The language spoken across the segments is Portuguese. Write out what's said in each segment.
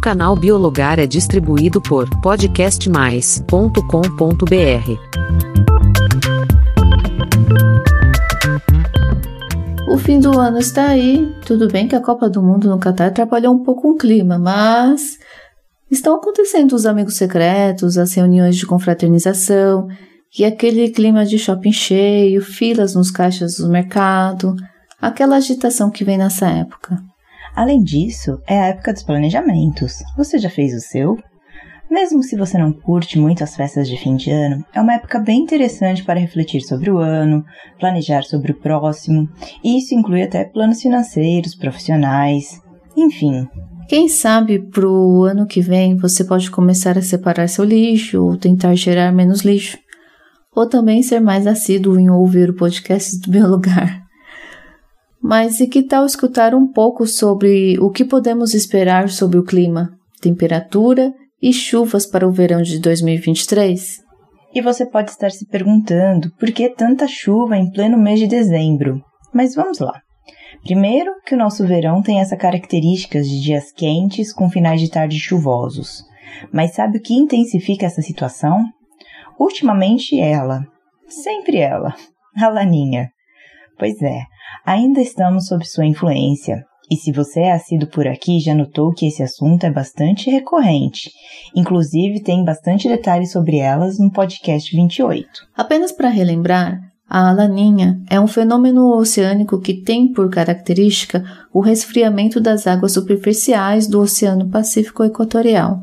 canal Biologar é distribuído por podcastmais.com.br. O fim do ano está aí. Tudo bem que a Copa do Mundo no Catar atrapalhou um pouco o clima, mas estão acontecendo os amigos secretos, as reuniões de confraternização e aquele clima de shopping cheio, filas nos caixas do mercado, aquela agitação que vem nessa época. Além disso, é a época dos planejamentos. Você já fez o seu? Mesmo se você não curte muito as festas de fim de ano, é uma época bem interessante para refletir sobre o ano, planejar sobre o próximo, e isso inclui até planos financeiros, profissionais, enfim. Quem sabe para o ano que vem você pode começar a separar seu lixo ou tentar gerar menos lixo, ou também ser mais assíduo em ouvir o podcast do meu lugar. Mas e que tal escutar um pouco sobre o que podemos esperar sobre o clima, temperatura e chuvas para o verão de 2023? E você pode estar se perguntando por que tanta chuva em pleno mês de dezembro. Mas vamos lá. Primeiro, que o nosso verão tem essa característica de dias quentes com finais de tarde chuvosos. Mas sabe o que intensifica essa situação? Ultimamente ela, sempre ela, a Laninha. Pois é, ainda estamos sob sua influência. E se você é assíduo por aqui, já notou que esse assunto é bastante recorrente. Inclusive, tem bastante detalhes sobre elas no podcast 28. Apenas para relembrar, a laninha é um fenômeno oceânico que tem por característica o resfriamento das águas superficiais do Oceano Pacífico Equatorial.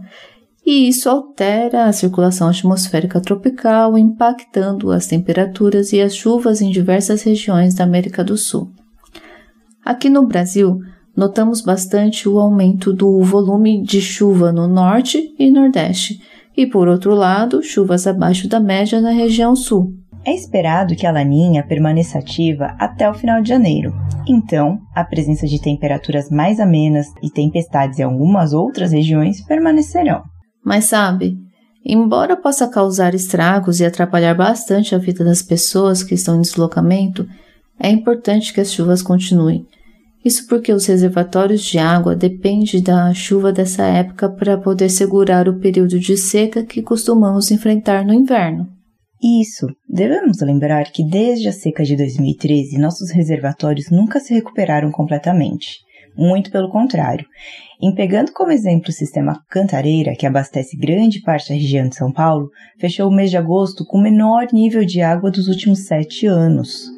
E isso altera a circulação atmosférica tropical, impactando as temperaturas e as chuvas em diversas regiões da América do Sul. Aqui no Brasil, notamos bastante o aumento do volume de chuva no norte e nordeste, e por outro lado, chuvas abaixo da média na região sul. É esperado que a laninha permaneça ativa até o final de janeiro. Então, a presença de temperaturas mais amenas e tempestades em algumas outras regiões permanecerão. Mas sabe, embora possa causar estragos e atrapalhar bastante a vida das pessoas que estão em deslocamento, é importante que as chuvas continuem isso porque os reservatórios de água dependem da chuva dessa época para poder segurar o período de seca que costumamos enfrentar no inverno. Isso. Devemos lembrar que desde a seca de 2013, nossos reservatórios nunca se recuperaram completamente. Muito pelo contrário. Em pegando como exemplo o sistema Cantareira, que abastece grande parte da região de São Paulo, fechou o mês de agosto com o menor nível de água dos últimos sete anos.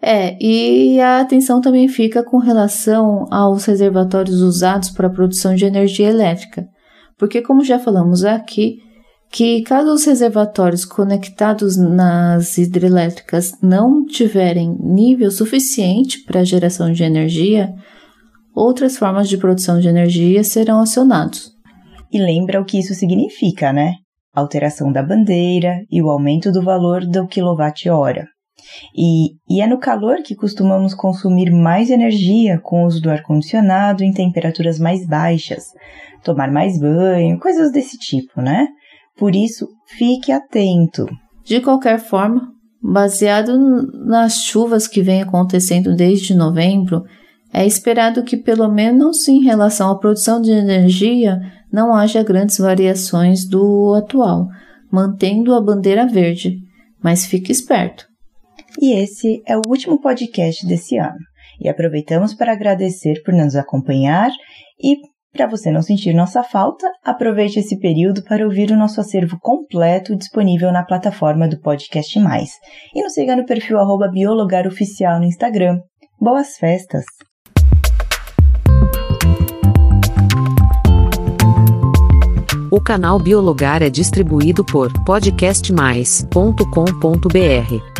É, e a atenção também fica com relação aos reservatórios usados para a produção de energia elétrica, porque, como já falamos aqui, que caso os reservatórios conectados nas hidrelétricas não tiverem nível suficiente para a geração de energia, outras formas de produção de energia serão acionados. E lembra o que isso significa, né? Alteração da bandeira e o aumento do valor do quilowatt-hora. E, e é no calor que costumamos consumir mais energia com o uso do ar-condicionado em temperaturas mais baixas, tomar mais banho, coisas desse tipo, né? Por isso, fique atento. De qualquer forma, baseado nas chuvas que vem acontecendo desde novembro, é esperado que, pelo menos em relação à produção de energia, não haja grandes variações do atual, mantendo a bandeira verde. Mas fique esperto. E esse é o último podcast desse ano. E aproveitamos para agradecer por nos acompanhar e para você não sentir nossa falta, aproveite esse período para ouvir o nosso acervo completo disponível na plataforma do Podcast Mais. E nos siga no perfil biologaroficial no Instagram. Boas festas! Canal Biologar é distribuído por podcastmais.com.br